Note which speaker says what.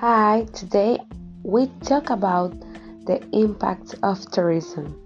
Speaker 1: Hi, today we talk about the impact of tourism.